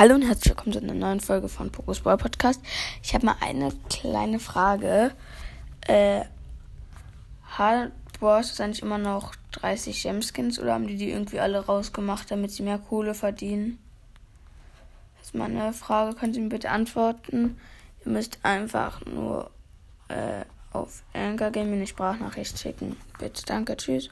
Hallo und herzlich willkommen zu einer neuen Folge von Pokus Boy Podcast. Ich habe mal eine kleine Frage. Äh, hat ist eigentlich immer noch 30 Gemskins oder haben die die irgendwie alle rausgemacht, damit sie mehr Kohle verdienen? Das ist meine Frage. Könnt ihr mir bitte antworten? Ihr müsst einfach nur äh, auf Anchor mir eine Sprachnachricht schicken. Bitte, danke, tschüss.